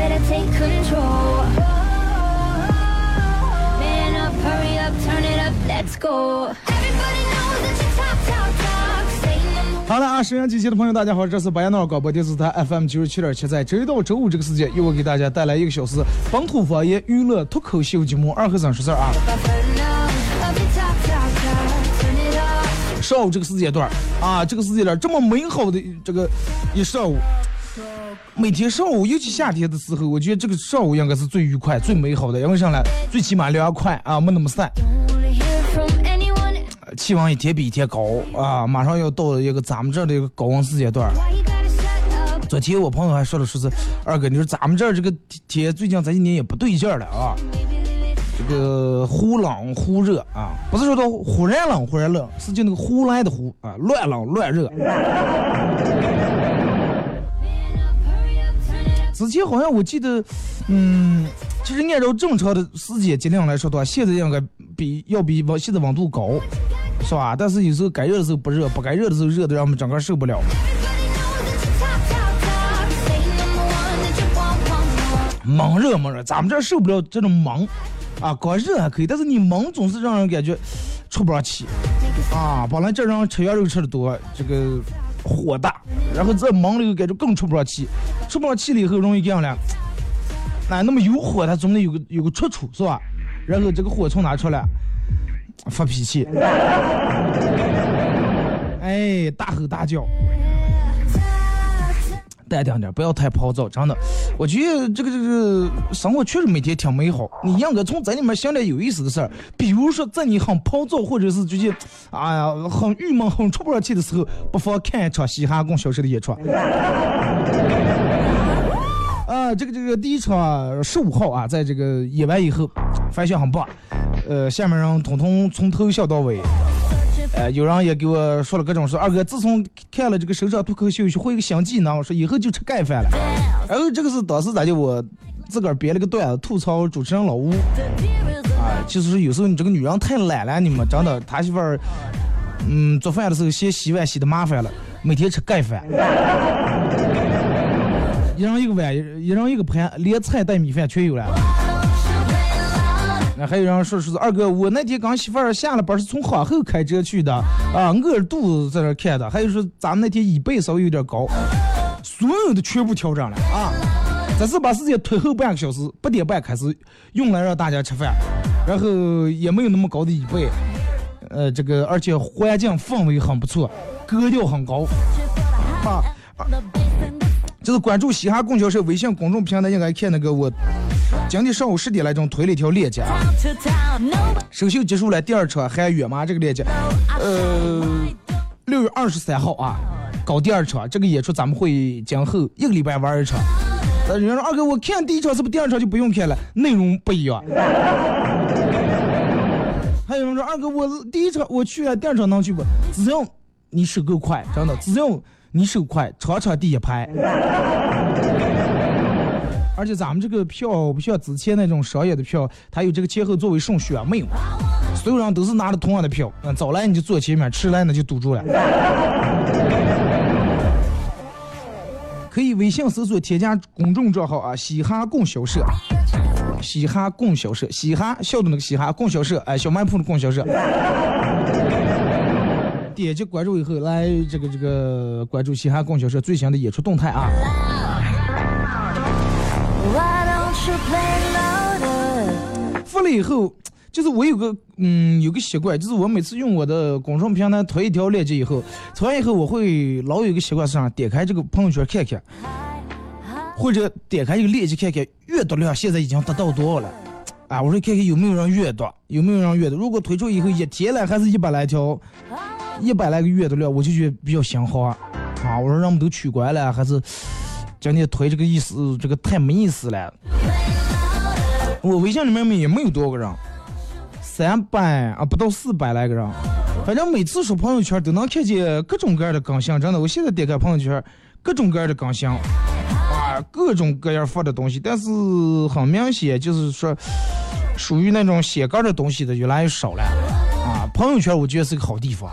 better take control. Man up, hurry up, turn it up, let's go. Everybody knows that you talk, talk, talk. Saying I'm the 好了啊，沈阳机器的朋友，大家好，这是白彦淖尔广播电视台 FM 九十七点七，在周一到周五这个时间，由我给大家带来一个小时本土方言娱乐脱口秀节目《二和尚说事儿》啊。上午这个时间段儿啊，这个时间段儿这么美好的这个一上午，每天上午，尤其夏天的时候，我觉得这个上午应该是最愉快、最美好的，因为上来最起码凉快啊，没那么晒，气温一天比一天高啊，马上要到了一个咱们这儿的一个高温时间段。昨天我朋友还说了，说是二哥，你说咱们这儿这个天最近这几年也不对劲了啊，这个忽冷忽热啊，不是说到忽然冷忽然热，是就那个忽来的忽啊，乱冷乱热。之前好像我记得，嗯，其实按照正常的时间节量来说的话，现在应该比要比往现在温度高，是吧？但是有时候该热的时候不热，不该热的时候热的让我们整个受不了。猛热猛热，咱们这儿受不了这种猛，啊，光热还可以，但是你猛总是让人感觉出不上气，啊，本来这人吃羊肉吃的多，这个火大，然后这猛了又感觉更出不上气，出不上气了以后容易这样了，哎，那么有火它总得有个有个出处是吧？然后这个火从哪出来？发脾气，哎，大吼大叫。淡定点，不要太暴躁，真的。我觉得这个这个生活确实每天挺美好，你应该从这里面想点有意思的事儿，比如说在你很暴躁或者是最近，哎呀很郁闷、很出不上气的时候，不妨看一场嘻哈供销售的演出。啊，这个这个第一场十五号啊，在这个演完以后，反响很棒，呃，下面人统统从头笑到尾。呃，有人也给我说了各种说，二哥自从看了这个首场脱口秀，学会一个新技能，说以后就吃盖饭了。然后这个是当时咋就我自个儿编了个段子吐槽主持人老吴啊，其实是有时候你这个女人太懒了，你们真的，他媳妇儿嗯做饭的时候嫌洗碗洗的麻烦了，每天吃盖饭。一人一个碗，一人一个盘，连菜带米饭全有了。还有人说是二哥，我那天刚媳妇儿下了班是从皇后开车去的啊，饿着肚子在那看的。还有说咱们那天椅背稍微有点高，所有的全部调整了啊。只是把时间推后半个小时，八点半开始用来让大家吃饭，然后也没有那么高的椅背，呃，这个而且环境氛围很不错，格调很高啊。就是关注嘻哈供销社微信公众平台，应该看那个我今天上午十点来钟推了一条链接啊。首秀结束了，第二场还远吗？这个链接，呃，六月二十三号啊，搞第二场，这个演出咱们会今后一个礼拜玩一场。呃，有人说二哥，我看第一场是不是第二场就不用看了？内容不一样。还有人说二哥，我第一场我去了，第二场能去不？只要你手够快，真的，只要你手快，场场第一排。而且咱们这个票不像之前那种商业的票，它有这个前后座位顺序啊，没有，所有人都是拿着同样的票，嗯，早来你就坐前面，迟来呢就堵住了。可以微信搜索添加公众账号啊，嘻哈供销社，嘻哈供销社，嘻哈笑的那个嘻哈供销社，哎，小卖铺的供销社。点击关注以后，来这个这个关注嘻哈供销社最新的演出动态啊。发了以后，就是我有个嗯有个习惯，就是我每次用我的公众平台推一条链接以后，推完以后我会老有一个习惯是啥，点开这个朋友圈看看，或者点开这个链接看看阅读量现在已经达到多少了。啊，我说看看有没有人阅读，有没有人阅读。如果推出以后一天了还是一百来条，一百来个月的量，我就觉得比较心慌。啊，我说人们都取关了，还是今天推这个意思，这个太没意思了。我微信里面也没有多少个人，三百啊不到四百来个人，反正每次刷朋友圈都能看见各种各样的更新，真的，我现在点开朋友圈，各种各样的更新，啊，各种各样发的东西，但是很明显就是说，属于那种写歌的东西的越来越少了，朋友圈我觉得是个好地方，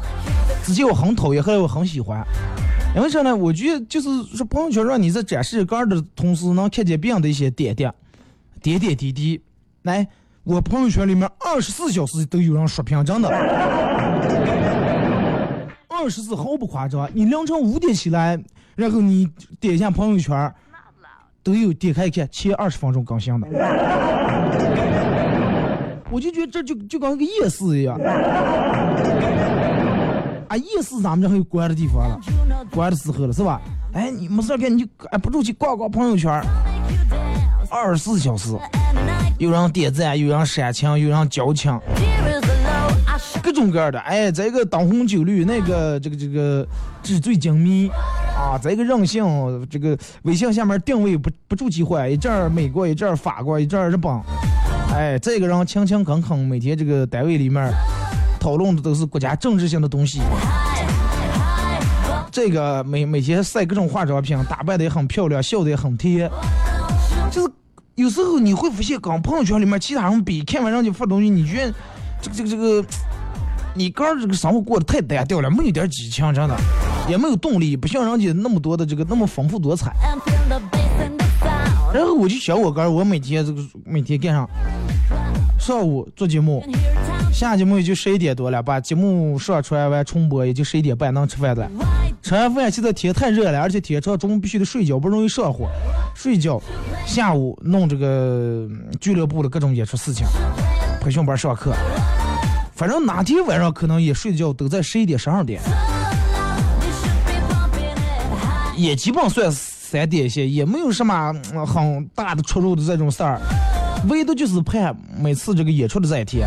之前我很讨厌，后来我很喜欢。因为啥呢？我觉得就是说，朋友圈让你在展示歌的同时，能看见别人的一些点点、点点滴滴。来，我朋友圈里面二十四小时都有人刷屏，真的，二十四毫不夸张。你凌晨五点起来，然后你点一下朋友圈，都有点开一看前二十分钟更新的。我就觉得这就就跟个夜市一样。啊，夜市咱们这还有关的地方了，关的时候了是吧？哎，你没事干你就哎不住去逛逛朋友圈，二十四小时，有人点赞，有人煽情，有人矫情，各种各样的。哎，这个灯红酒绿，那个这个这个纸醉金迷，啊，这个任性，这个微信下面定位不不住机会，一阵美国，一阵法国，一阵日本，哎，这个人勤勤恳恳，每天这个单位里面讨论的都是国家政治性的东西。这个每每天晒各种化妆品，打扮的也很漂亮，笑的也很甜。就是有时候你会发现，跟朋友圈里面其他人比，看完人家发东西，你觉得这个这个这个，你刚这个生活过得太单调了，没有点激情，真的，也没有动力，不像人家那么多的这个那么丰富多彩。然后我就想我个儿，我每天这个每天干上，上午做节目，下节目也就十一点多了，把节目上传完重播也就十一点半能吃饭了。吃完饭现在天太热了，而且天长中午必须得睡觉，不容易上火。睡觉，下午弄这个俱乐部的各种演出事情，培训班上课。反正哪天晚上可能也睡觉都在十一点十二点，也基本算是三点线，也没有什么很大的出入的这种事儿，唯独就是盼每次这个演出的这一天，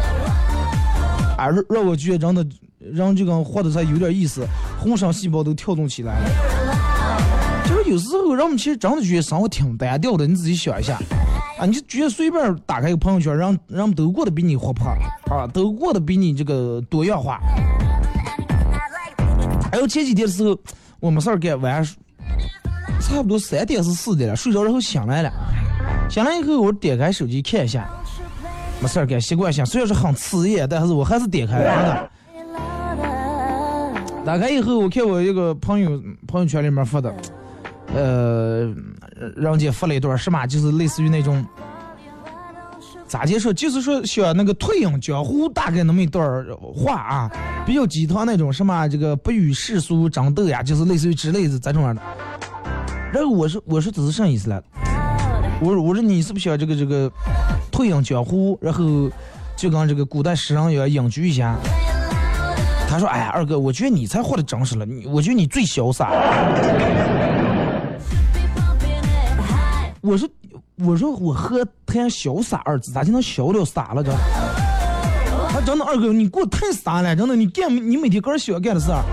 啊，让我觉得真的人这个活得才有点意思，浑身细胞都跳动起来了。就是有时候人们其实真的觉得生活挺单调的，你自己想一下，啊，你就觉得随便打开一个朋友圈，人人们都过得比你活泼，啊，都过得比你这个多样化。还有前几天的时候，我没事儿干，晚上差不多三点是四点了，睡着然后醒来了，醒来以后我点开手机看一下，没事儿干，习惯性虽然是很刺眼，但是我还是点开了。打开以后，我看我一个朋友朋友圈里面发的，呃，人家发了一段什么，就是类似于那种，咋介说，就是说像那个退隐江湖大概那么一段话啊，比较鸡汤那种什么这个不与世俗争斗呀，就是类似于之类的这种样的。然后我说我说这是啥意思来？我说我说你是不是想这个这个退隐江湖，然后就跟这个古代诗人一样隐居一下？他说：“哎呀，二哥，我觉得你才活得真实了，你我觉得你最潇洒。我说，我说我和谈潇洒二字，咋就能潇了洒了这？他真的二哥，你给我太洒了，真的，你干你每天个人喜欢干的事儿，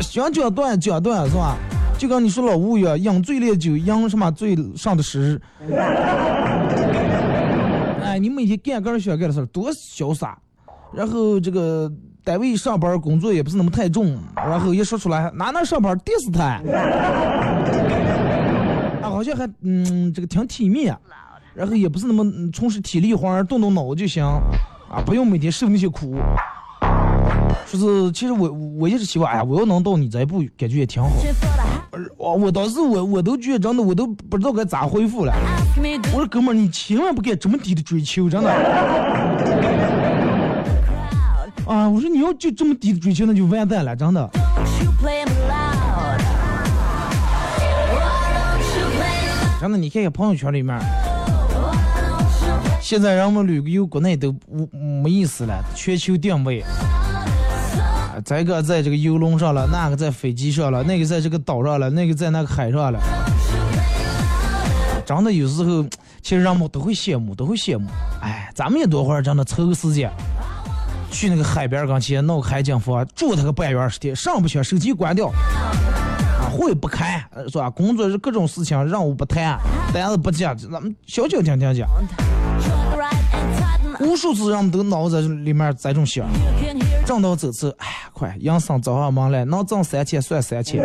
想讲段讲段是吧？就跟你说老吴一样，饮醉烈酒，饮什么醉上的时。哎，你每天干个人喜欢干的事儿，多潇洒。然后这个单位上班工作也不是那么太重，然后一说出来，哪能上班电视台？啊，好像还嗯，这个挺体面，然后也不是那么嗯从事体力活儿，动动脑就行，啊，不用每天受那些苦。说是，其实我我一直希望，哎呀，我要能到你这一步，感觉也挺好。我我当时我我都觉得真的我都不知道该咋回复了。我说哥们儿，你千万不该这么低的追求，真的。啊，我说你要就这么低的追求，那就完蛋了，真的。真的，你看看朋友圈里面，现在人们旅游国内都无没意思了，全球定位。这个在这个游轮上了，那个在飞机上了，那个在这个岛上了，那个在那个海上了。真的有时候，其实人们都会羡慕，都会羡慕。哎，咱们也多会儿真的抽个时间，去那个海边儿跟前弄个海景房，住他个半月二十天，上不去，手机关掉。啊，会不开是吧？工作是各种事情任务不谈，单子不接，咱们消消停停讲。无数次让我们都脑子里面这种想，挣到这次，哎呀，快，养生找上门来，能挣三千算三千。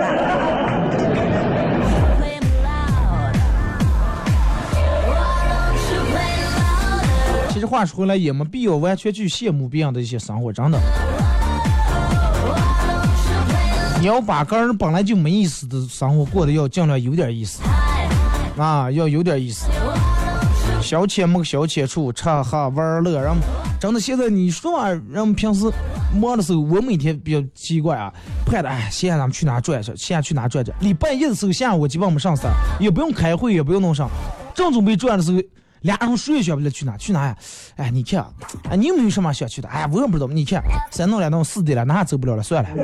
其实话说回来，也没必要完全去羡慕别人的一些生活，真的。你要把个人本来就没意思的生活过得要尽量有点意思，啊，要有点意思。消遣没个消遣处，吃喝玩乐，然后真的现在你说嘛，人们平时忙的时候，我每天比较奇怪啊，盼着哎，现在咱们去哪转转，现在去哪转转。礼拜一的时候下午我基本没上班，也不用开会，也不用弄啥，正准备转的时候，俩人谁也想不起来去哪去哪呀？哎，你看，哎，你有没有什么想去的？哎，我也不知道。你看，三弄两弄四的了，那走不了了，算了。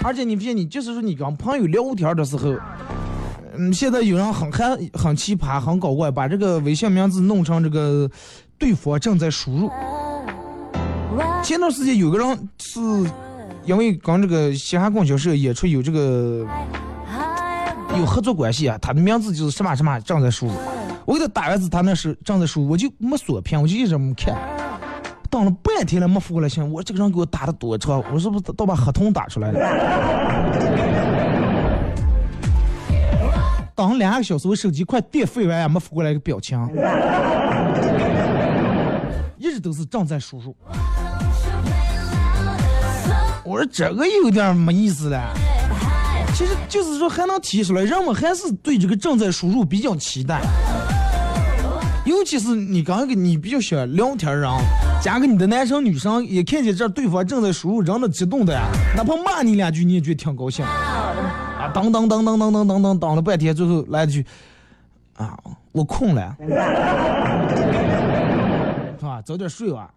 而且你发现，你就是说你跟朋友聊天的时候，嗯，现在有人很很很奇葩，很搞怪，把这个微信名字弄成这个对方正在输入。前段时间有个人是因为跟这个西汉供销社演出有这个有合作关系啊，他的名字就是什么什么正在输入。我给他打个字，他那是正在输入，我就没锁屏，我就一直没看。等了半天了没发过来信，我这个人给我打的多长，我是不是都把合同打出来了？等了两个小时，我手机快电废完也没发过来一个表情，一直都是正在输入。我说这个有点没意思了。其实就是说还能提出来，人们还是对这个正在输入比较期待。尤其是你刚跟你比较喜欢聊天人，加个你的男生女生也看见这对方正在输入，人都激动的呀，哪怕骂你两句你也觉得挺高兴。啊，等等等等等等等等等了半天，最后来一句，啊，我困了，是吧？早点睡吧。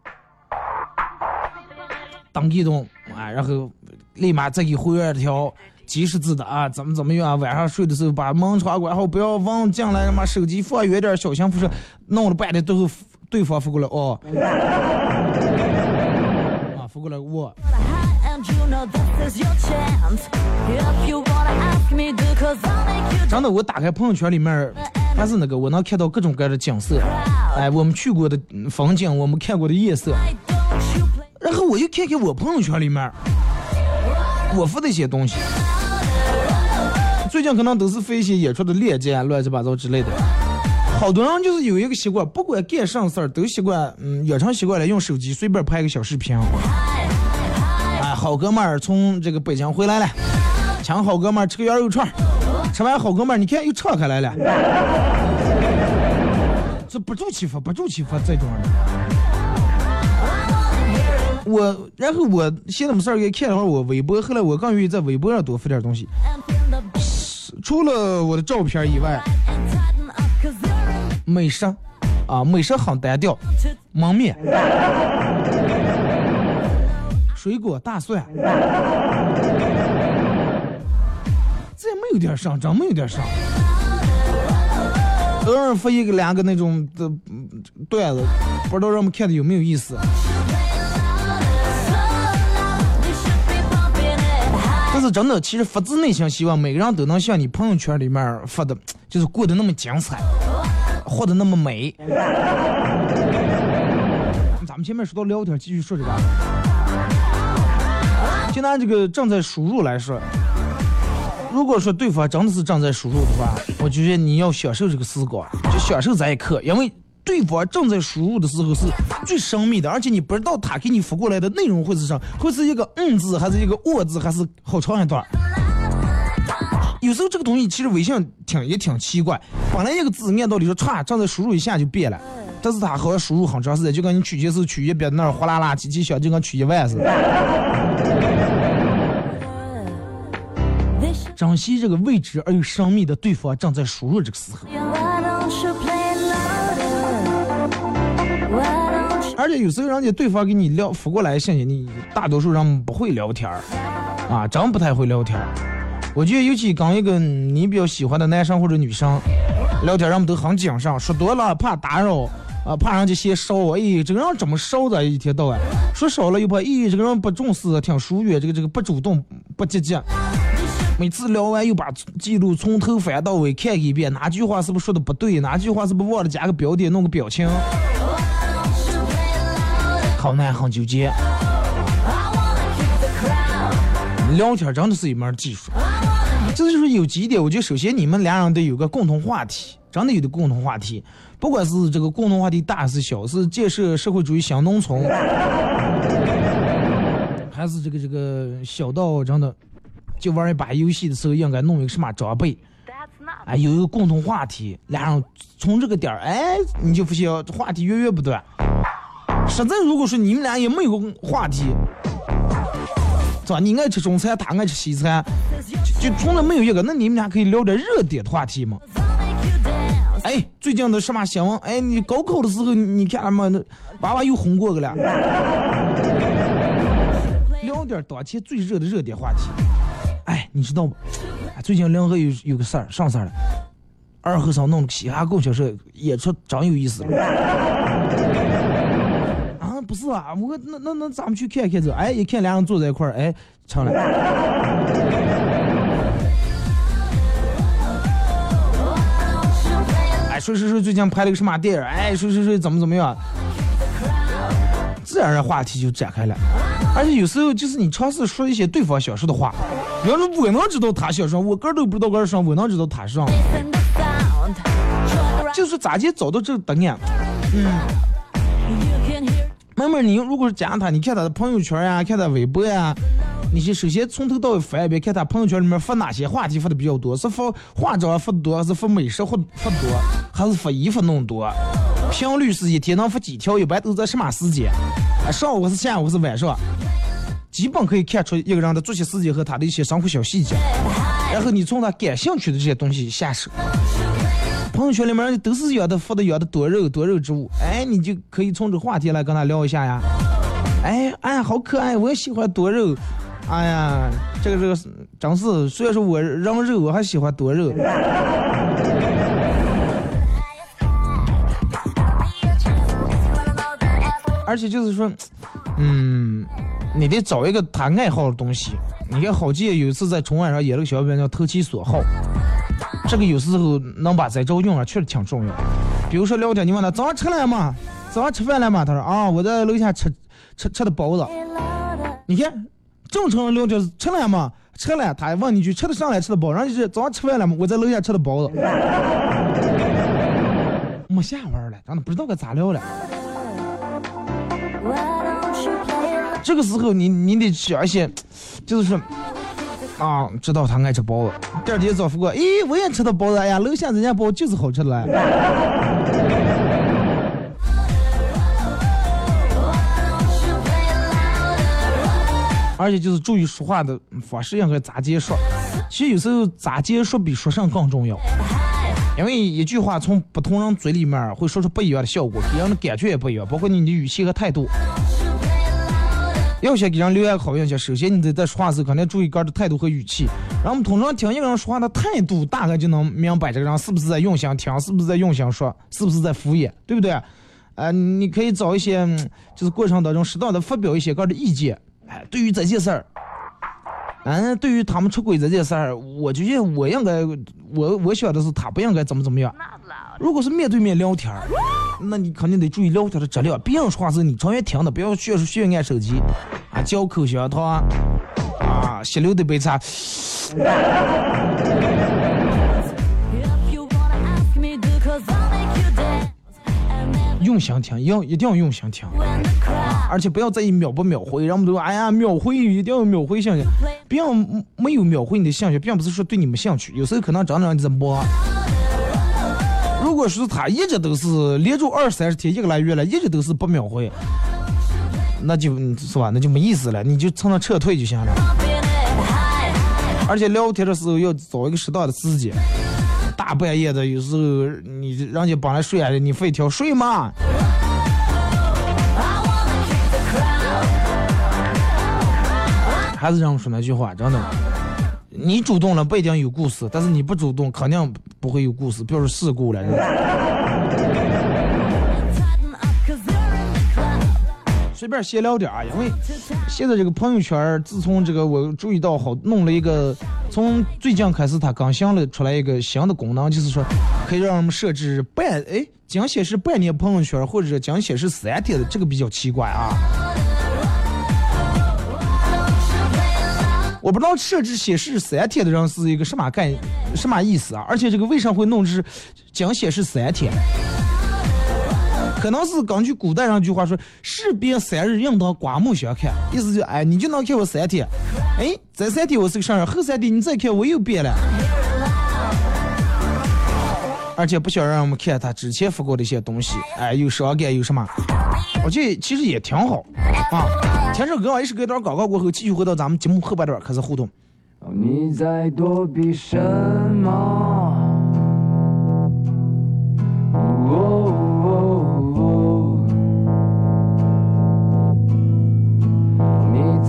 当一动啊，然后立马再给回二条及时字的啊，怎么怎么样？晚上睡的时候把门窗关好，不要忘进来，他妈手机放远点，小心辐射。弄了半天，最后对方发过来哦，啊，发过来我。真的，我打开朋友圈里面，还是那个我能看到各种各样的景色，哎，我们去过的嗯风景，我们看过的夜色。然后我又看看我朋友圈里面，我发的一些东西。最近可能都是发一些演出的链接啊，乱七八糟之类的。好多人就是有一个习惯，不管干啥事儿都习惯，嗯，养成习惯了用手机随便拍个小视频。好哥们儿从这个北京回来了，请好哥们儿吃个羊肉串儿，吃完好哥们儿你看又敞开来了，这不住欺负，不住欺负这种人。我，然后我闲的没事儿也看了会儿我微博，后来我更愿意在微博上多发点东西。除了我的照片以外，美食啊，美食很单调，蒙面、水果、大蒜，这也没有点上，真没有点上。偶尔发一个两个那种的嗯段子，不知道让我们看的有没有意思。但是真的，其实发自内心希望每个人都能像你朋友圈里面发的，就是过得那么精彩，活得那么美。咱们前面说到聊天，继续说这个。就拿这个正在输入来说，如果说对方真的是正在输入的话，我觉得你要享受这个时光，就享受这一刻，因为对方正在输入的时候是最神秘的，而且你不知道他给你发过来的内容会是啥，会是一个嗯字，还是一个我字，还是好长一段。有时候这个东西其实微信挺也挺奇怪，本来一个字按道理说歘，正在输入一下就变了，但是它好像输入很长时间，就跟你取钱时取一边那儿哗啦啦，机器响，就跟取一万似的。珍惜这个未知而又神秘的对方正在输入这个时候，而且有时候人家对方给你聊发过来信息，你大多数人不会聊天儿，啊，真不太会聊天儿。我觉得尤其跟一个你比较喜欢的男生或者女生聊天，人们都很谨慎，说多了怕打扰，啊，怕人家嫌烧，哎，这个人怎么烧的？一天到晚说少了又怕，咦，这个人不重视，挺疏远，这个这个不主动，不积极。每次聊完又把记录从头翻到尾看一遍，哪句话是不是说的不对，哪句话是不是忘了加个标点，弄个表情，好难，很纠结。聊天真的是一门技术，这就是有几点，我觉得首先你们俩人得有个共同话题，真的有个共同话题，不管是这个共同话题大是小，是建设社会主义小农村，还是这个这个小到真的就玩一把游戏的时候应该弄一个什么装备，哎，有一个共同话题，俩人从这个点儿，哎，你就发现话题源源不断。实在如果说你们俩也没有个话题，是吧？你爱吃中餐，他爱吃西餐，就就从来没有一个，那你们俩可以聊点热点的话题嘛?哎，最近的什么新闻？哎，你高考的时候，你看嘛，那娃娃又红过个了。聊点当前最热的热点话题。哎，你知道吗？最近临河有有个事儿，上事儿了？二和尚弄个嘻哈供销社演出，真有意思。啊，不是啊，我那那那咱们去看看这。哎，一看俩人坐在一块儿，哎，成了。哎，谁谁谁最近拍了个什么电影？哎，谁谁谁怎么怎么样？自然而然话题就展开了。而且有时候就是你尝试说一些对方想说的话，比方说我能知道他想上，我个儿都不知道个儿上，我能知道他上就是咋去找到这个答案。嗯慢慢你如果是加他，你看他的朋友圈呀、看他微博呀，你先首先从头到尾翻一遍，看他朋友圈里面发哪些话题发的比较多，是发化妆发的多，还是发美食发发的多，还是发衣服弄多？频率是一天能发几条？一般都在什么时间？啊，上午是下午是晚上？基本可以看出一个人的作息时间和他的一些生活小细节，然后你从他感兴趣的这些东西下手。朋友圈里面都是养的发的养的多肉多肉植物，哎，你就可以从这话题来跟他聊一下呀。哎哎，好可爱，我也喜欢多肉。哎呀，这个这个真是，虽然说我扔肉，我还喜欢多肉。而且就是说，嗯，你得找一个他爱好的东西。你看，郝杰有一次在春晚上演了个小品叫《投其所好》，这个有时候能把在招用上，确实挺重要。比如说聊天，你问他早上吃了吗？早上吃饭了吗？他说啊，我在楼下吃吃吃的包子。你看，正常聊天吃了吗？吃了。他还问你句吃的上来吃的包，然后就是早上吃饭了吗？我在楼下吃的包子。没下文了，咱都不知道该咋聊了。这个时候你你得想一些，就是说，啊，知道他爱吃包子。第二天早复过，咦，我也吃的包子，哎呀，楼下人家包子就是好吃的嘞。而且就是注意说话的方式应该咋接说。其实有时候咋接说比说上更重要，因为一句话从不同人嘴里面会说出不一样的效果，给人的感觉也不一样，包括你的语气和态度。要想给人留下好印象，首先你得在说话时肯定注意个人的态度和语气。然后我们通常听一个人说话的态度，大概就能明白这个人是不是在用心听，是不是在用心说，是不是在敷衍，对不对？呃，你可以找一些，就是过程当中适当的发表一些个人的意见。哎，对于这件事儿，嗯，对于他们出轨这件事儿，我觉得我应该，我我想的是他不应该怎么怎么样。如果是面对面聊天儿，那你肯定得注意聊天的质量。别人说话是你长远听的，不要学学按手机，啊，嚼口香糖，啊，吸溜的杯茶。用心听，要一定要用心听，而且不要在意秒不秒回，人们都说哎呀秒回一定要秒回兴趣，不要没有秒回你的兴趣，并不是说对你们兴趣，有时候可能真的让你在播。如果说他一直都是连着二三十天一个来月了，一直都是不秒回，那就是吧，那就没意思了，你就从那撤退就行了。而且聊天的时候要找一个适当的时间，大半夜的有时候你人家帮来睡啊，你非挑睡嘛。还是让我说那句话，真的，你主动了不一定有故事，但是你不主动肯定不会有故事，比如说事故了。随便闲聊点啊，因为现在这个朋友圈，自从这个我注意到好弄了一个，从最近开始它更新了出来一个新的功能，就是说可以让我们设置半哎，仅显示半年朋友圈，或者仅显示三天的，这个比较奇怪啊。我不知道设置显示三天的人是一个什么概什么意思啊？而且这个为啥会弄是仅显示三天？可能是根据古代上一句话说“士别三日，应当刮目相看”，意思就哎，你就能看我三天，哎，这三天我是个啥人，后三天你再看我又变了。而且不想让我们看他之前发过的一些东西，哎，有伤感，有什么？我觉得其实也挺好啊。听首歌，也是给段广告过后，继续回到咱们节目后半段开始互动。你在躲避什么？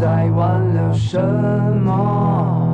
在挽留什么？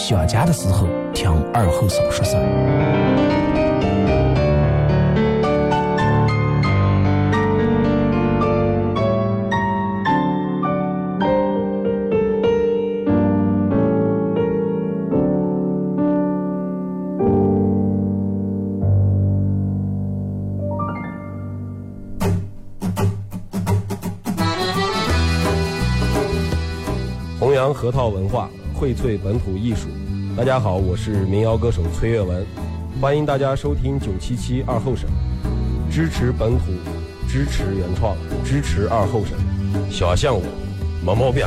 想家的时候，听二后生说事儿。荟萃本土艺术。大家好，我是民谣歌手崔月文，欢迎大家收听九七七二后生，支持本土，支持原创，支持二后生。小象我，没毛病。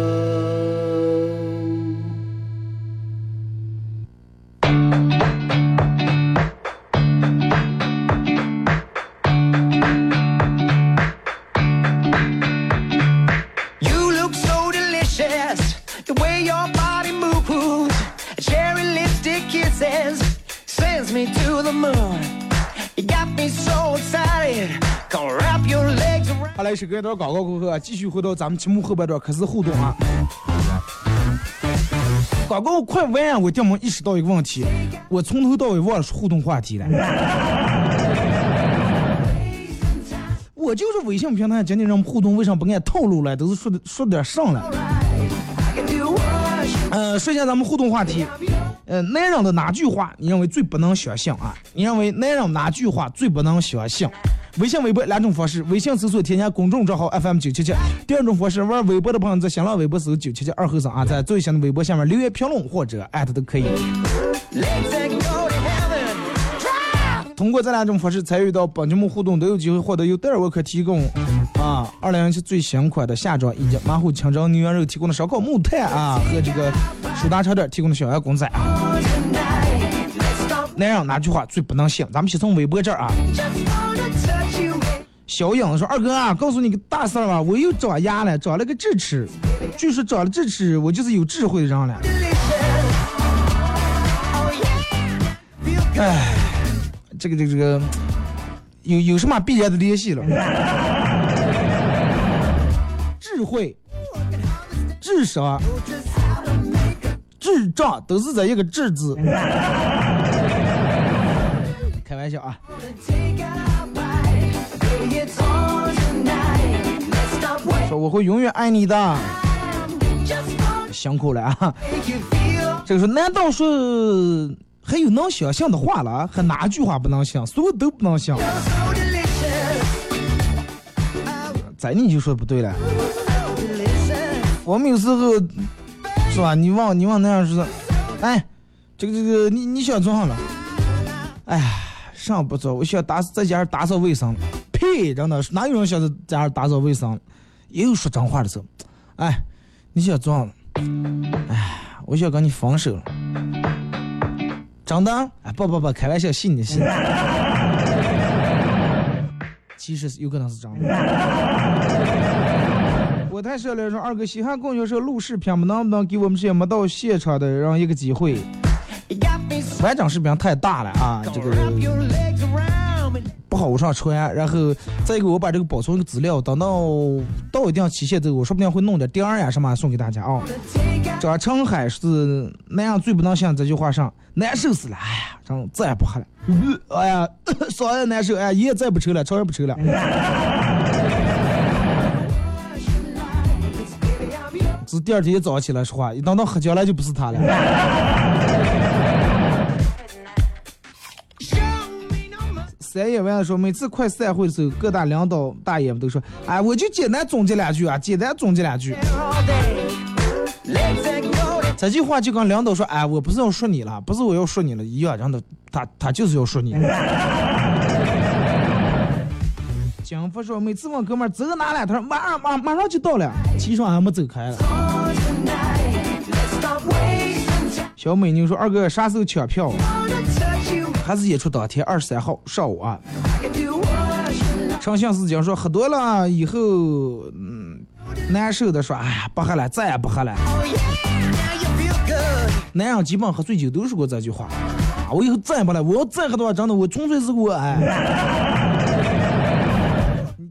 好来，首歌一段广告过后啊，继续回到咱们节目后半段开始互动啊。广告快完啊，我突然意识到一个问题，我从头到尾忘了说互动话题了。我就是微信平台今天让我们互动，为啥不按套路来？都是说的说点上了。呃，说一下咱们互动话题。呃，男人的哪句话你认为最不能相信啊？你认为男人哪句话最不能相信？微信、微博两种方式，微信搜索添加公众账号 FM 九七七。第二种方式，玩微博的朋友在新浪微博搜九七七二后生啊，在最新的微博下面留言评论或者艾特都可以。通过这两种方式参与到本节目互动，都有机会获得由戴尔沃克提供啊二零一七最新款的夏装以及马虎清蒸牛羊肉提供的烧烤木炭啊和这个舒达超店提供的小羊公仔啊。男人哪句话最不能信？咱们先从微博这儿啊。小影子说：“二哥啊，告诉你个大事儿吧，我又长牙了，长了个智齿。据说长了智齿，我就是有智慧的人了。哎，这个这个这个，有有什么必然的联系了？智慧、智商、智障都是在一个“智”字。开玩笑啊！说我会永远爱你的，辛苦了啊！这个说，难道说还有能想象的话了？还哪句话不能想？所有都不能想。So delicious. 再你就说不对了。我们有时候是吧？你往你往那样说，哎，这个这个，你你想做啥了？哎呀，上不做，我想打在家打扫卫生。呸！真的，哪有人想在家打扫卫生？也有说真话的时候。哎，你想做啥了？哎，我想跟你分手了。真的？哎，不不不，开玩笑，信你信。其实有可能是真的。我太社了，说二哥，西汉供销社录视频，能不能给我们这些没到现场的人一个机会？完整视频太大了啊，这个不好上传。然后再一个，我把这个保存个资料，等到到一定期限之后，我说不定会弄点点儿呀什么送给大家啊。张成海是那样最不能信这句话上，难受死了，哎呀，真再也不喝了，哎呀，嗓子难受，哎呀，烟再不抽了，抽也不抽了。是第二天一早上起来说话，一等到喝酒了就不是他了。三爷完了说，每次快散会的时候，各大领导大爷们都说：“哎，我就简单总结两句啊，简单总结两句。”这句话就跟领导说：“哎，我不是要说你了，不是我要说你了一样，让他他他就是要说你。”江福说：“每次问哥们儿走哪了，他说马上马马上就到了，其实还没走开了。”小美妞说：“二哥啥时候抢票？还是演出当天二十三号上午啊？”长相思讲说：“喝多了以后，嗯，难受的说，哎呀，不喝了，再也不喝了。男人基本喝醉酒都说过这句话，啊我以后再也不来，我要再喝的话，真的我纯粹是我哎。”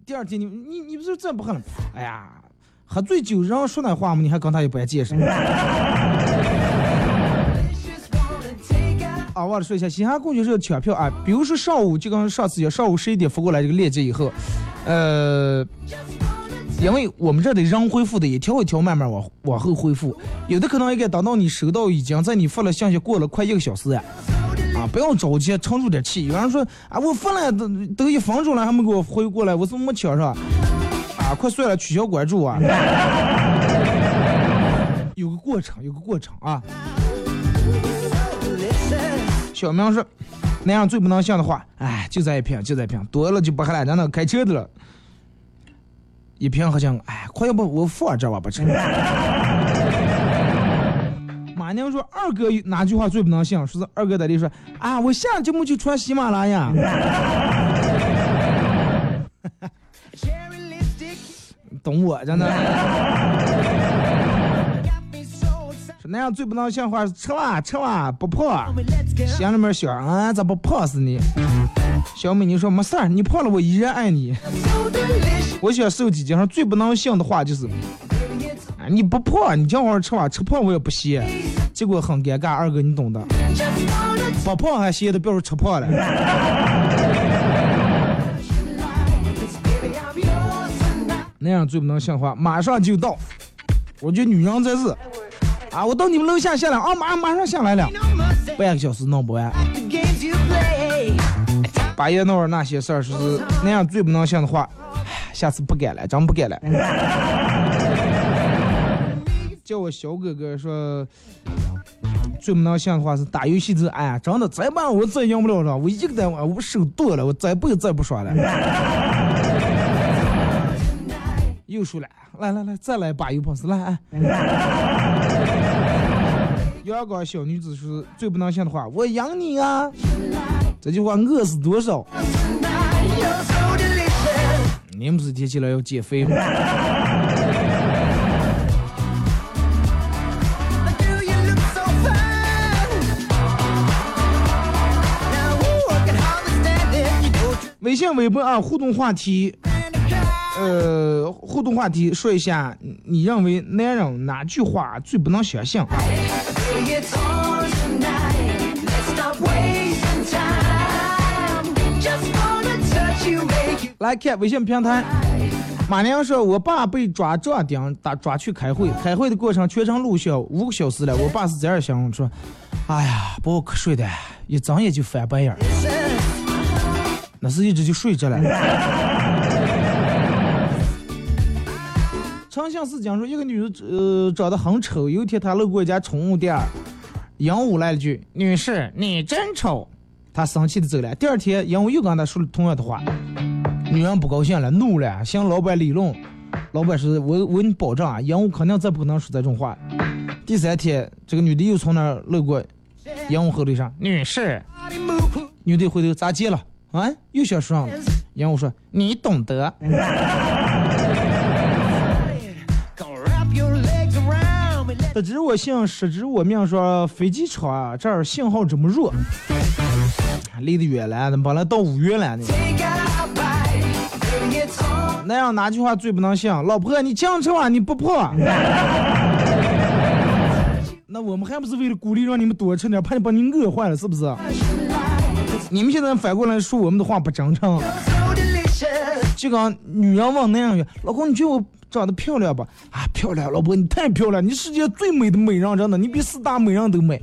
第二天你你你不是再不喝了？哎呀，喝醉酒人说那话嘛，你还跟他一般见识。啊，忘了说一下，西汉供销社抢票啊，比如说上午就跟上次一样，上午十一点发过来这个链接以后，呃，因为我们这里人回复的一条一条慢慢往往后回复，有的可能应该等到你收到已经在你发了信息过了快一个小时呀。啊，不要着急，沉住点气。有人说啊，我发了都都一分钟了，还没给我回过来，我怎么没抢上？啊，快算了，取消关注啊！有个过程，有个过程啊。小明说，那样最不能信的话，哎，就这一瓶，就这一瓶，多了就不喝了，咱那开车的了。一瓶好像，哎，快要不我放这吧，不成。马娘说：“二哥哪句话最不能信？说是二哥在这说啊，我下节目就穿喜马拉雅。懂我真的。说那样最不能信话是吃吧吃吧不胖，心里面想啊咋不胖死你？小美你说没事儿，你胖了我依然爱你。我想瘦几斤，上最不能信的话就是。”你不胖，你叫我吃吧，吃胖我也不嫌，结果很尴尬。二哥，你懂的。不胖还嫌的，别说吃胖了。那样最不能像话，马上就到。我觉得女人在这，啊，我到你们楼下下来，啊，马马上下来了，半个小时弄不完。八爷闹那些事儿，说是那样最不能像的话，下次不敢了，真不敢了。叫我小哥哥说，最不能信的话是打游戏之哎呀，真的再办我再赢不了了，我一个单我手剁了，我再不再不耍了。又输了，来来来，再来把油碰死来。阳光小女子说最不能信的话，我养你啊，这句话饿死多少？你们不是提起来要减肥吗？微信、微博啊，互动话题，呃，互动话题说一下，你认为男人哪句话最不能相信？来看微信平台，马娘说，我爸被抓壮丁，打抓去开会，开会的过程全程录像五个小时了，我爸是这样形容说，哎呀，把我瞌睡的，一睁眼就翻白眼儿。那是一直就睡着了。长相思讲说，一个女的呃长得很丑，有一天她路过一家宠物店，鹦鹉来了句：“女士，你真丑。”她生气的走了。第二天，鹦鹉又跟她说了同样的话，女人不高兴了，怒了，向老板理论，老板说：“我我你保证啊，以后肯定再不可能说这种话。”第三天，这个女的又从那儿路过，烟雾后头上，女士，女的回头咋接了？啊，又想说上了。鹦鹉说：“你懂得。得知我姓，失知我命，说飞机场啊，这儿信号这么弱，离得远了，本来到五月了呢。那样哪句话最不能信？老婆，你降车啊，你不破。那我们还不是为了鼓励让你们多吃点，怕你把你饿坏了，是不是？你们现在反过来说我们的话不真诚，就跟女人问男人老公，你觉得我长得漂亮吧？啊，漂亮，老婆你太漂亮，你世界最美的美人，真的，你比四大美人都美。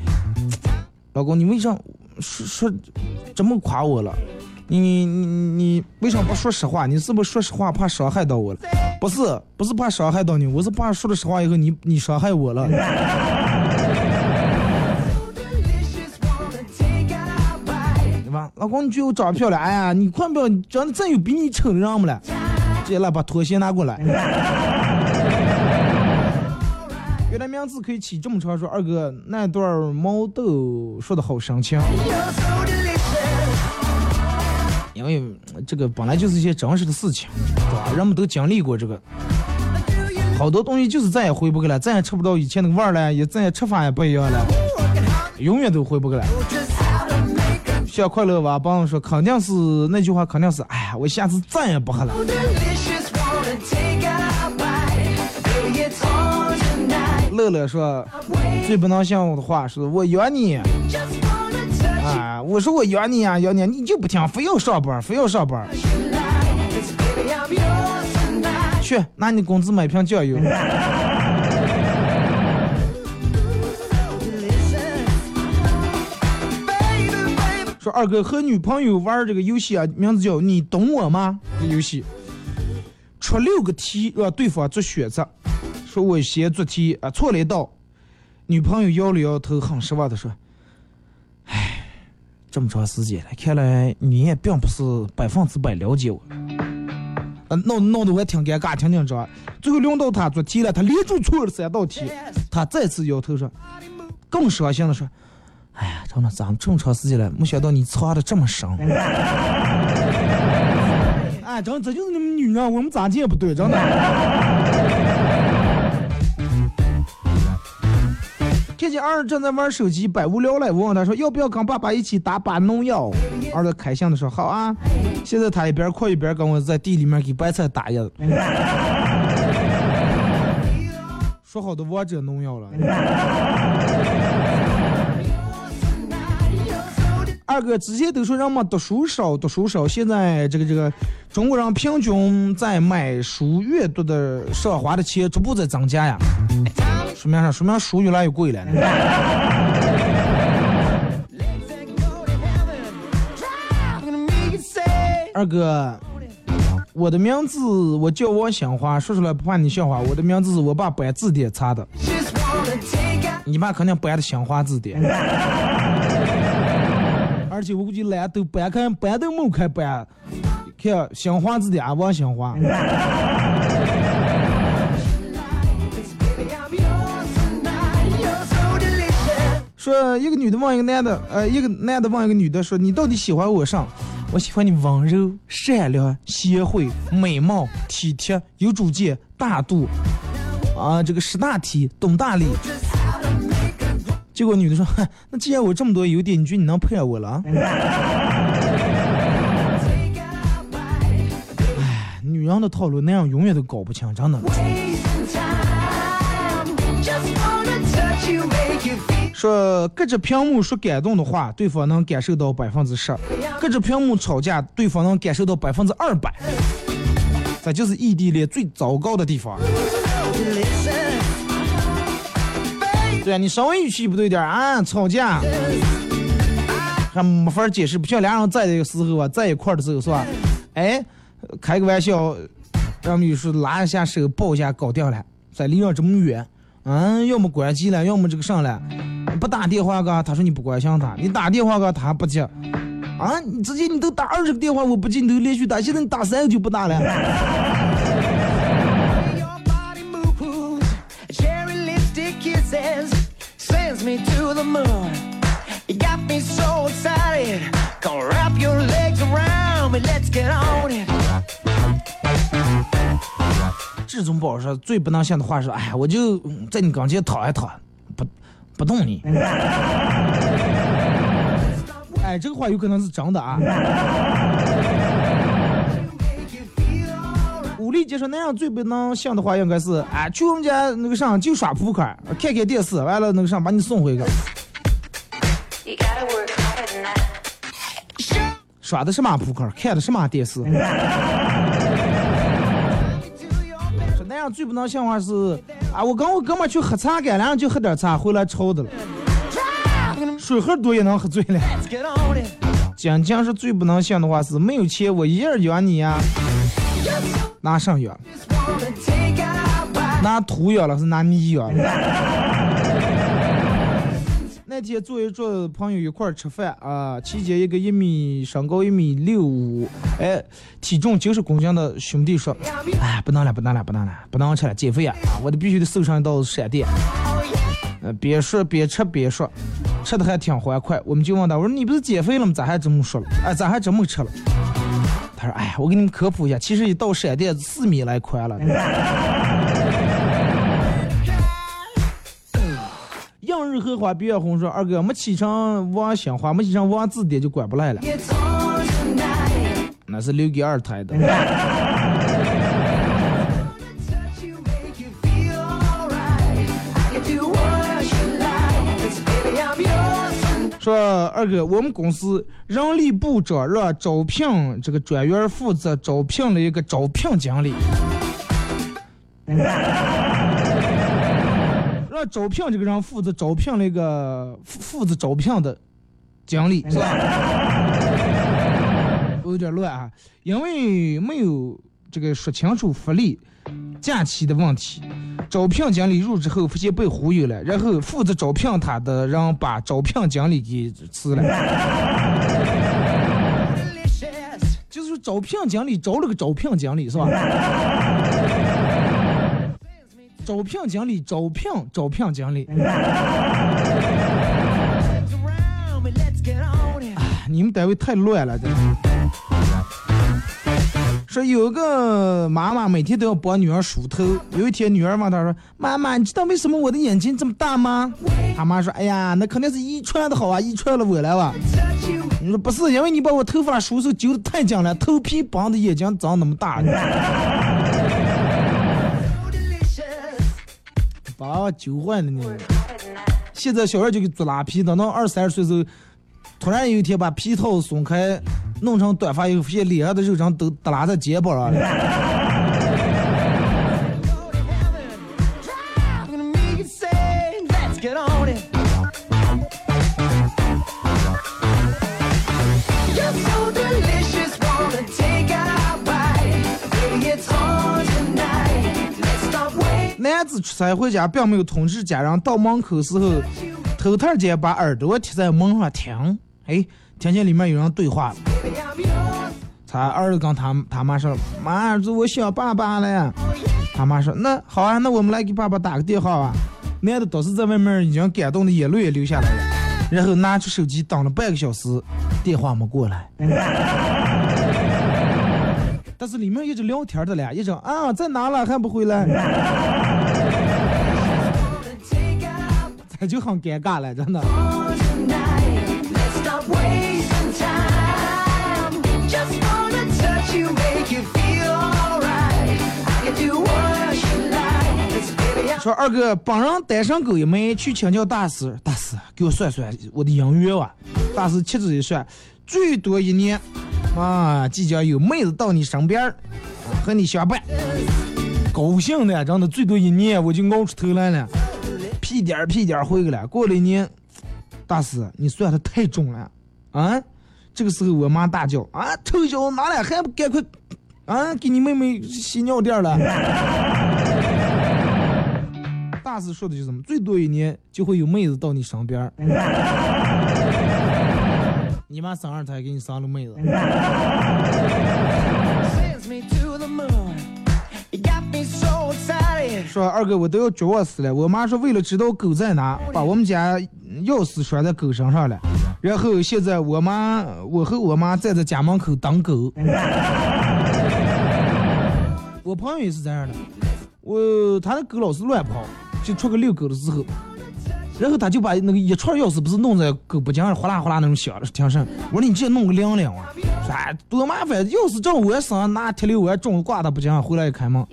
老公，你为啥说说这么夸我了？你你你为啥不说实话？你是不是说实话怕伤害到我了？不是，不是怕伤害到你，我是怕说了实话以后你你伤害我了。对吧？老公，你觉得我长得漂亮？哎呀，你快不要，长得真有比你丑的人没了。来把拖鞋拿过来。原来名字可以起这么长，说二哥那段毛豆说的好深情.因为嗯这个本来就是一些真实的事情，对吧？人们都经历过这个，好多东西就是再也回不过来，再也吃不到以前那个味儿了，也再也吃法也不一样了，永远都回不过来。小快乐吧，帮我说，肯定是那句话，肯定是，哎呀，我下次再也不喝了。乐乐说，最不能信我的话是，我养你啊，我说我养你呀，养你，你就不听，非要上班，非要上班.去拿你工资买瓶酱油。二哥和女朋友玩这个游戏啊，名字叫你懂我吗？这游戏出六个题让对方做选择，说我先做题啊，错了一道，女朋友摇了摇头，很失望的说：“唉，这么长时间了，看来你也并不是百分之百了解我。”啊，闹闹得我挺尴尬，挺紧张。最后轮到他做题了，他连续错了三道题，他再次摇头说，更伤心的说。哎呀，真的，咱们这么长时间了，没想到你藏的这么深。哎，真这就是你们女人，我们咋见不对，真的。看见二正在玩手机，百无聊赖，我问他说要不要跟爸爸一起打把农药。二哥开心的说好啊。现在他一边哭一边跟我在地里面给白菜打药。说好的王者农药了。二哥之前都说人们读书少，读书少，现在这个这个中国人平均在买书阅读的上花的钱逐步在增加呀，说明啥？说明书越来越贵了。二哥，我的名字我叫王小花，说出来不怕你笑话，我的名字是我爸搬字典查的，你爸肯定搬的香花字典。而且我估计懒都搬开，搬都没开搬，看香花字典啊，王香花。说一个女的问一个男的，呃，一个男的问一个女的说：“你到底喜欢我啥？”我喜欢你温柔、善良、贤惠、美貌、体贴、有主见、大度，啊，这个识大体、懂大理。结果女的说：“哼那既然我这么多优点，你觉得你能配上我了啊？” 哎，女人的套路那样永远都搞不清，真的。说隔着屏幕说感动的话，对方能感受到百分之十；隔着屏幕吵架，对方能感受到百分之二百。这就是异地恋最糟糕的地方。对啊，你稍微语气不对点啊，吵架还没法解释，不像俩人在的时候啊，在一块的时候是吧？哎，开个玩笑，让女士拉一下手，抱一下，搞定了。在离了这么远，嗯，要么关机了，要么这个上了，不打电话噶，他说你不关心他，你打电话噶他不接，啊，你直接你都打二十个电话我不接，你都连续打，现在你打三个就不打了。To the moon. You got me so excited. Come wrap your legs around me, let's get on it. 志忠宝说最不能信的话是，哎，我就在你跟前躺一躺，不不动你。哎，这个话有可能是真的啊。武力杰说那样最不能信的话应该是，啊，去我们家那个上就耍扑克，看看电视，完了那个上把你送回去。耍的什么扑克？看的什么电视？说那样最不能信话是，啊，我跟我哥们去喝茶，干两就喝点茶，回来抽的了。水喝多也能喝醉了。讲讲是最不能信的话是，没有钱我一人养你呀、拿上养？拿土养了是拿泥养了？那天坐一桌朋友一块吃饭啊，期间一个一米身高一米六五，哎，体重九十公斤的兄弟说：“哎，不能了，不能了，不能了，不能吃了，减肥啊！我得必须得瘦上一道闪电。”呃，边说边吃边说，吃的还挺欢快。我们就问他，我说你不是减肥了吗？咋还这么说了？哎，咋还这么吃了？他说：“哎呀，我给你们科普一下，其实一道闪电四米来宽了。”映日荷花别月红说：“二哥，没起成王新花，没起成王字典就管不来了，那是留给二胎的。说二哥，我们公司人力部长让招聘这个专员负责招聘了一个招聘经理，让招聘这个人负责招聘了一个负负责招聘的经理，是吧？我有点乱啊，因为没有这个说清楚福利、假期的问题。招聘经理入职后，发现被忽悠了，然后负责招聘他的人把招聘经理给辞了。就是说招聘经理招了个招聘经理是吧？招聘经理招聘招聘经理，你们单位太乱了，真是。说有个妈妈每天都要帮女儿梳头，有一天女儿问她说：“妈妈，你知道为什么我的眼睛这么大吗？”她妈说：“哎呀，那肯定是遗传的好啊，遗传了我了吧。”你说不是，因为你把我头发梳时候揪的太紧了，头皮绑的眼睛长那么大，so delicious. 把我揪坏了呢。现在小孩就给做拉皮，等到二三十岁时候，突然有一天把皮套松开，弄成短发以后，发现脸上的肉长都耷拉在肩膀上了。男子出差回家，并没有通知家人，到门口时候，偷偷间把耳朵贴在门上听，哎，听见里面有人对话了。他儿子跟他他妈说：“妈，儿子，我想爸爸了。”他妈说：“那好啊，那我们来给爸爸打个电话吧。”男的当时在外面已经感动的眼泪也流下来了，然后拿出手机等了半个小时，电话没过来。但是里面一直聊天的嘞，一直啊在哪了还不回来，这就很尴尬了，真的。说二哥，帮人单身狗一枚，去请教大师。大师，给我算算我的姻缘吧。大师掐指一算，最多一年，啊，即将有妹子到你身边，和你相伴。高兴的，真的，最多一年我就熬出头来了，屁颠屁颠回去了。过了一年，大师，你算的太重了，啊！这个时候我妈大叫啊，臭小子，哪来还不赶快啊，给你妹妹洗尿垫了。大师说的就是什么？最多一年就会有妹子到你身边儿。你妈生二胎给你生了妹子.说二哥我都要绝望死了。我妈说为了知道狗在哪，把我们家钥匙拴在狗身上了。然后现在我妈我和我妈站在家门口等狗。我朋友也是这样的，我他的狗老是乱跑，就出去遛狗的时候，然后他就把那个一串钥匙不是弄在狗脖颈上哗啦哗啦那种响的，听声。我说你直接弄个亮亮啊，说哎多麻烦，钥匙正我身上拿铁链我中午挂他脖颈上，回来一开门，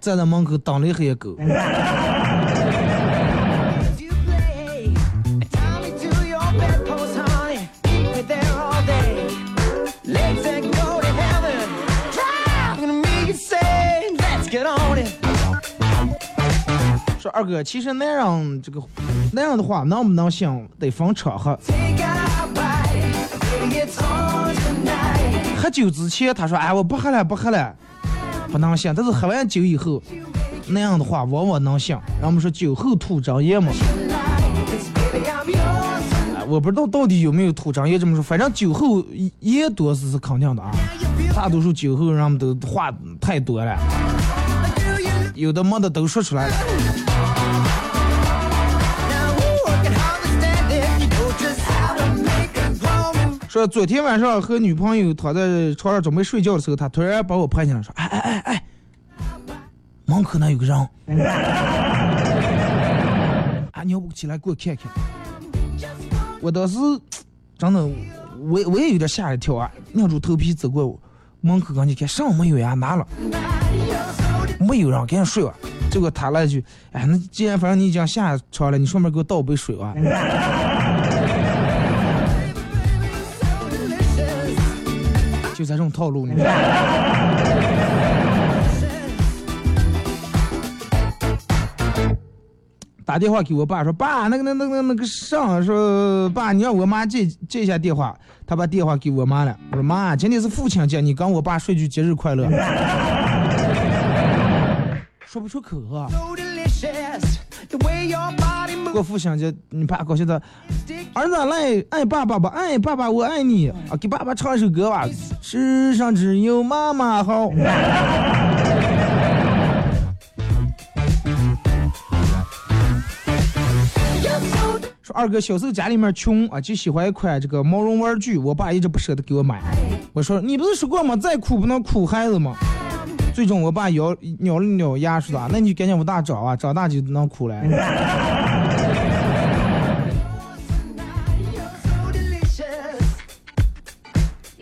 站在门口等了一黑狗。说二哥，其实那样这个那样的话，能不能行得分场合。喝酒之前，他说：“哎，我不喝了，不喝了，不能行。”但是喝完酒以后，那样的话往往能行。然后我们说酒后吐真言嘛，我不知道到底有没有吐真言这么说，反正酒后言多是是肯定的啊。大多数酒后人们都话太多了，有的没的都说出来了。说昨天晚上和女朋友躺在床上准备睡觉的时候，他突然把我拍起来，说：“哎哎哎哎，门口那有个人，啊，你要不起来给我看看？”我当时真的，我我也有点吓一跳啊，硬住头皮走过门口赶紧看，上没有呀？拿了，没有人，赶紧睡吧。结果他来一句：“哎，那既然反正你已经下床了，你顺便给我倒杯水吧。” 就在这种套路，你？打电话给我爸说：“爸，那个、那、那、那、那个上说，爸，你让我妈接接一下电话。”他把电话给我妈了。我说：“妈，今天是父亲节，你跟我爸说句节日快乐。”说不出口啊！Delicious. The way your body 过 moves. 父亲节，你爸高兴的，儿子来爱爸爸吧，爱爸爸，我爱你啊！给爸爸唱一首歌吧，世上只有妈妈好。说二哥小时候家里面穷啊，就喜欢一款这个毛绒玩具，我爸一直不舍得给我买。我说你不是说过吗？再苦不能苦孩子吗？最终我爸咬咬了咬牙说的，那你就赶紧往大长啊，长大就能苦了。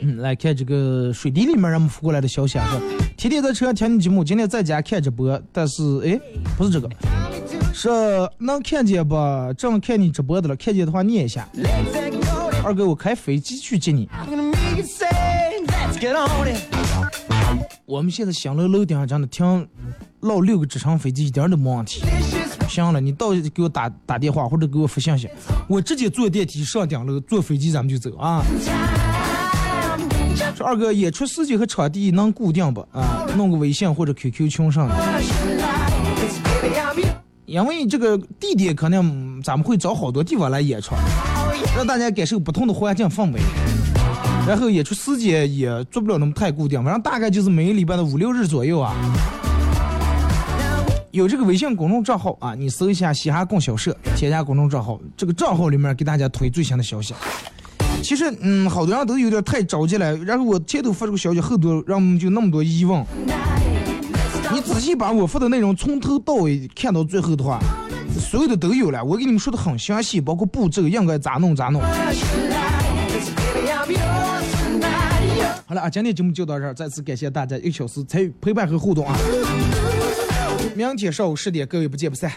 嗯，来看这个水滴里面人们发过来的消息啊，说天天在车上听你节目，今天在家看直播，但是哎，不是这个，是能看见不？正看你直播的了，看见的话念一下。二哥，我开飞机去接你。我们现在新楼楼顶上真的停老六个直升飞机，一点都没问题。行了，你到给我打打电话或者给我发信息，我直接坐电梯上顶楼，坐飞机咱们就走啊。说二哥，演出时间和场地能固定不？啊，弄个微信或者 QQ 群上。因为这个地点可能嗯咱们会找好多地方来演出，让大家感受不同的环境氛围。然后演出时间也做不了那么太固定，反正大概就是每个礼拜的五六日左右啊。有这个微信公众账号啊，你搜一下“嘻哈供销社”，添加公众账号，这个账号里面给大家推最新的消息。其实，嗯，好多人都有点太着急了。然后我前头发这个消息，后头让我们就那么多疑问。你仔细把我发的内容从头到尾看到最后的话，所有的都有了。我给你们说的很详细，包括步骤应该咋弄咋弄。好了啊，今天节目就到这儿，再次感谢大家一小时参与陪伴和互动啊！明天上午十点，各位不见不散。